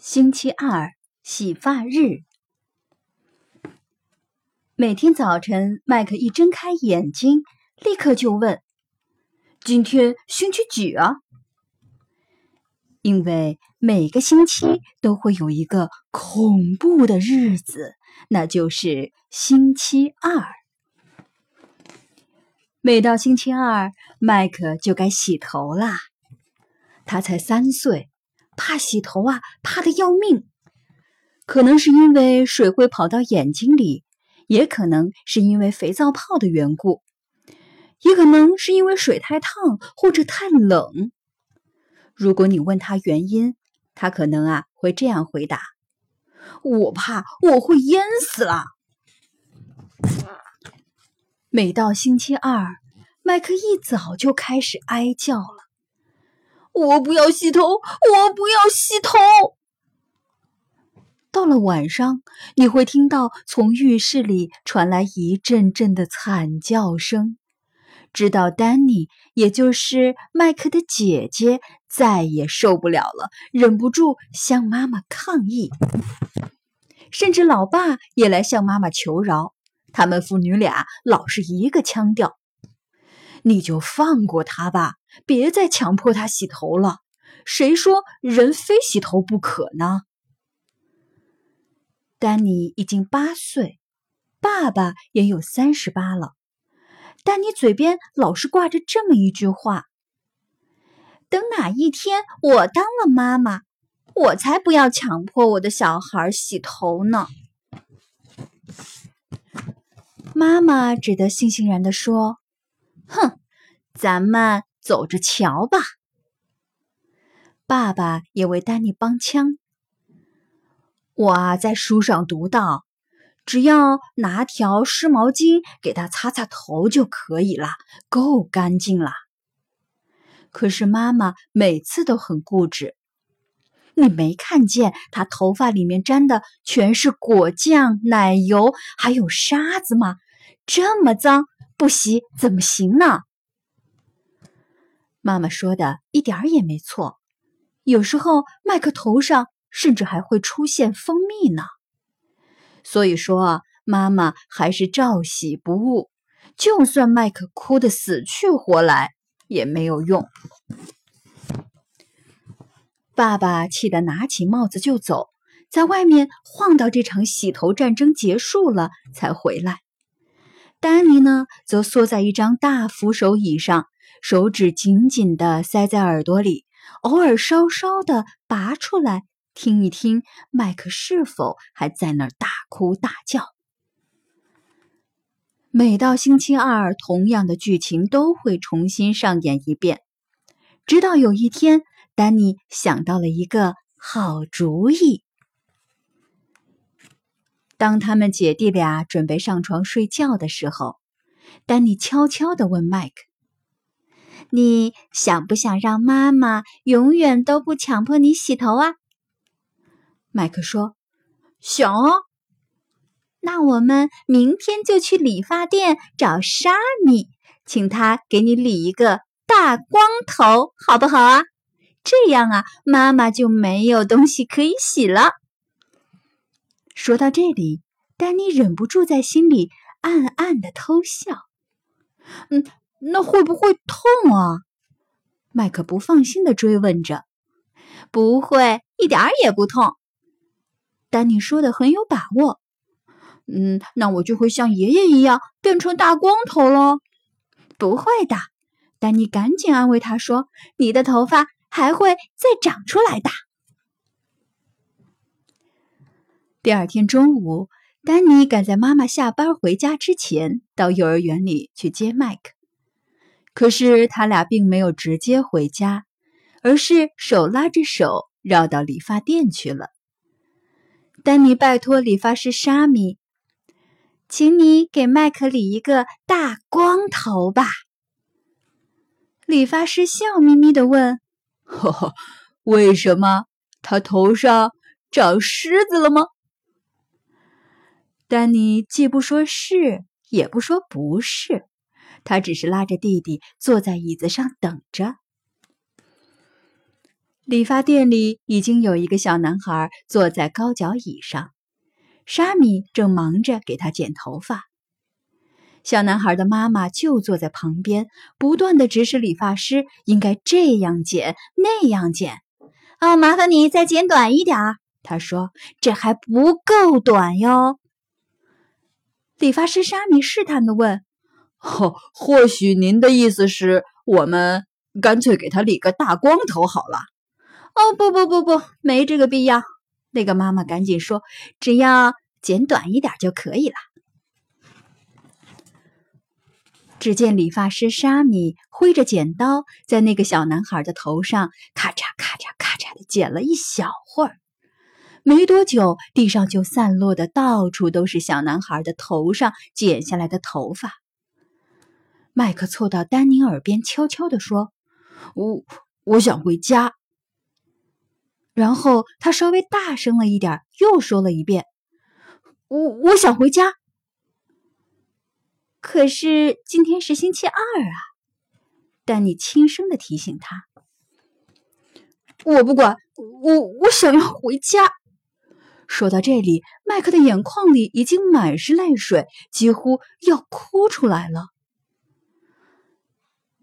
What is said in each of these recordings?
星期二，洗发日。每天早晨，麦克一睁开眼睛，立刻就问：“今天星期几啊？”因为每个星期都会有一个恐怖的日子，那就是星期二。每到星期二，麦克就该洗头啦。他才三岁。怕洗头啊，怕的要命。可能是因为水会跑到眼睛里，也可能是因为肥皂泡的缘故，也可能是因为水太烫或者太冷。如果你问他原因，他可能啊会这样回答：“我怕我会淹死了。”每到星期二，麦克一早就开始哀叫了。我不要洗头，我不要洗头。到了晚上，你会听到从浴室里传来一阵阵的惨叫声，直到丹尼，也就是麦克的姐姐，再也受不了了，忍不住向妈妈抗议。甚至老爸也来向妈妈求饶，他们父女俩老是一个腔调。你就放过他吧，别再强迫他洗头了。谁说人非洗头不可呢？丹尼已经八岁，爸爸也有三十八了。丹尼嘴边老是挂着这么一句话：“等哪一天我当了妈妈，我才不要强迫我的小孩洗头呢。”妈妈只得悻悻然地说。哼，咱们走着瞧吧。爸爸也为丹尼帮腔。我啊在书上读到，只要拿条湿毛巾给他擦擦头就可以了，够干净了。可是妈妈每次都很固执。你没看见他头发里面沾的全是果酱、奶油，还有沙子吗？这么脏！不洗怎么行呢？妈妈说的一点儿也没错。有时候麦克头上甚至还会出现蜂蜜呢。所以说啊，妈妈还是照洗不误。就算麦克哭得死去活来，也没有用。爸爸气得拿起帽子就走，在外面晃到这场洗头战争结束了才回来。丹尼呢，则缩在一张大扶手椅上，手指紧紧地塞在耳朵里，偶尔稍稍地拔出来，听一听麦克是否还在那儿大哭大叫。每到星期二，同样的剧情都会重新上演一遍，直到有一天，丹尼想到了一个好主意。当他们姐弟俩准备上床睡觉的时候，丹尼悄悄地问麦克：“你想不想让妈妈永远都不强迫你洗头啊？”麦克说：“想啊。”那我们明天就去理发店找沙米，请他给你理一个大光头，好不好啊？这样啊，妈妈就没有东西可以洗了。说到这里，丹尼忍不住在心里暗暗的偷笑。嗯，那会不会痛啊？麦克不放心的追问着。不会，一点儿也不痛。丹尼说的很有把握。嗯，那我就会像爷爷一样变成大光头喽。不会的，丹尼赶紧安慰他说：“你的头发还会再长出来的。”第二天中午，丹尼赶在妈妈下班回家之前到幼儿园里去接麦克。可是他俩并没有直接回家，而是手拉着手绕到理发店去了。丹尼拜托理发师沙米：“请你给麦克理一个大光头吧。”理发师笑眯眯的问：“呵呵，为什么？他头上长虱子了吗？”丹尼既不说是，也不说不是，他只是拉着弟弟坐在椅子上等着。理发店里已经有一个小男孩坐在高脚椅上，沙米正忙着给他剪头发。小男孩的妈妈就坐在旁边，不断的指使理发师应该这样剪那样剪。哦，麻烦你再剪短一点。他说：“这还不够短哟。”理发师沙米试探的问：“哦，或许您的意思是我们干脆给他理个大光头好了？”“哦，不不不不，没这个必要。”那个妈妈赶紧说：“只要剪短一点就可以了。”只见理发师沙米挥着剪刀，在那个小男孩的头上咔嚓咔嚓咔嚓的剪了一小会儿，没多久，地上就散落的到处都是小男孩的头上剪下来的头发。麦克凑到丹尼耳边悄悄地说：“我我想回家。”然后他稍微大声了一点，又说了一遍：“我我想回家。”可是今天是星期二啊！丹尼轻声的提醒他：“我不管，我我想要回家。”说到这里，麦克的眼眶里已经满是泪水，几乎要哭出来了。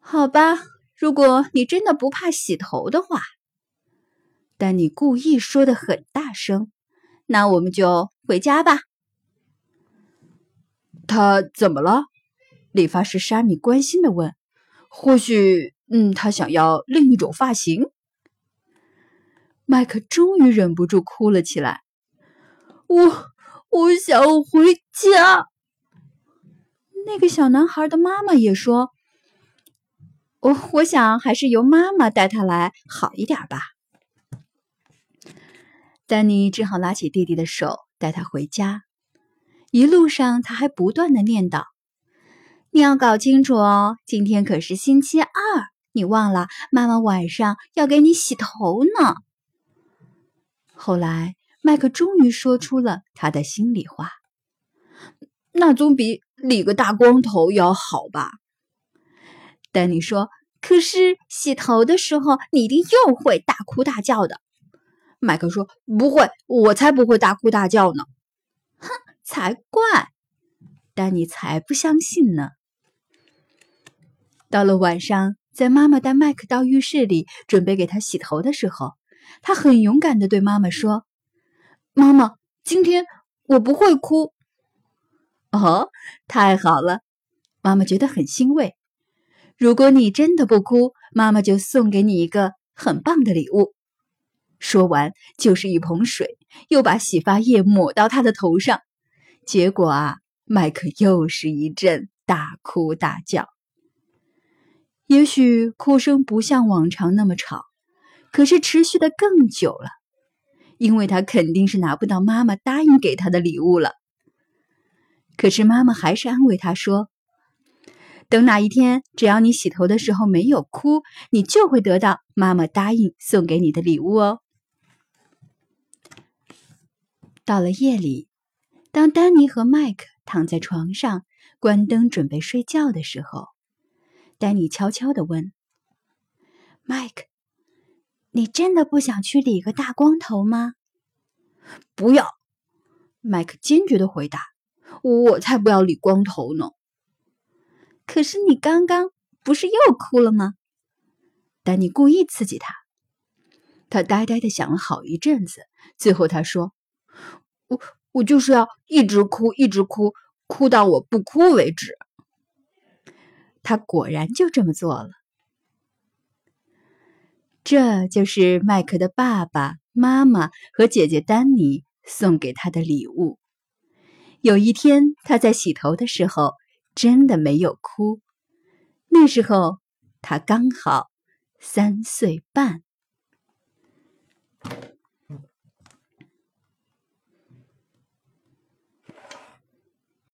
好吧，如果你真的不怕洗头的话，但你故意说的很大声，那我们就回家吧。他怎么了？理发师沙米关心的问：“或许，嗯，他想要另一种发型。”麦克终于忍不住哭了起来：“我，我想回家。”那个小男孩的妈妈也说：“我，我想还是由妈妈带他来好一点吧。”丹尼只好拉起弟弟的手，带他回家。一路上，他还不断的念叨。你要搞清楚哦，今天可是星期二，你忘了妈妈晚上要给你洗头呢。后来，麦克终于说出了他的心里话：“那总比理个大光头要好吧？”丹尼说：“可是洗头的时候，你一定又会大哭大叫的。”麦克说：“不会，我才不会大哭大叫呢。”哼，才怪！丹尼才不相信呢。到了晚上，在妈妈带麦克到浴室里准备给他洗头的时候，他很勇敢的对妈妈说：“妈妈，今天我不会哭。”哦，太好了！妈妈觉得很欣慰。如果你真的不哭，妈妈就送给你一个很棒的礼物。说完，就是一盆水，又把洗发液抹到他的头上。结果啊，麦克又是一阵大哭大叫。也许哭声不像往常那么吵，可是持续的更久了，因为他肯定是拿不到妈妈答应给他的礼物了。可是妈妈还是安慰他说：“等哪一天，只要你洗头的时候没有哭，你就会得到妈妈答应送给你的礼物哦。”到了夜里，当丹尼和麦克躺在床上关灯准备睡觉的时候。丹尼悄悄地问：“麦克，你真的不想去理个大光头吗？”“不要！”麦克坚决的回答，“我才不要理光头呢。”“可是你刚刚不是又哭了吗？”丹尼故意刺激他。他呆呆的想了好一阵子，最后他说：“我我就是要一直哭，一直哭，哭到我不哭为止。”他果然就这么做了。这就是麦克的爸爸妈妈和姐姐丹尼送给他的礼物。有一天，他在洗头的时候真的没有哭。那时候他刚好三岁半。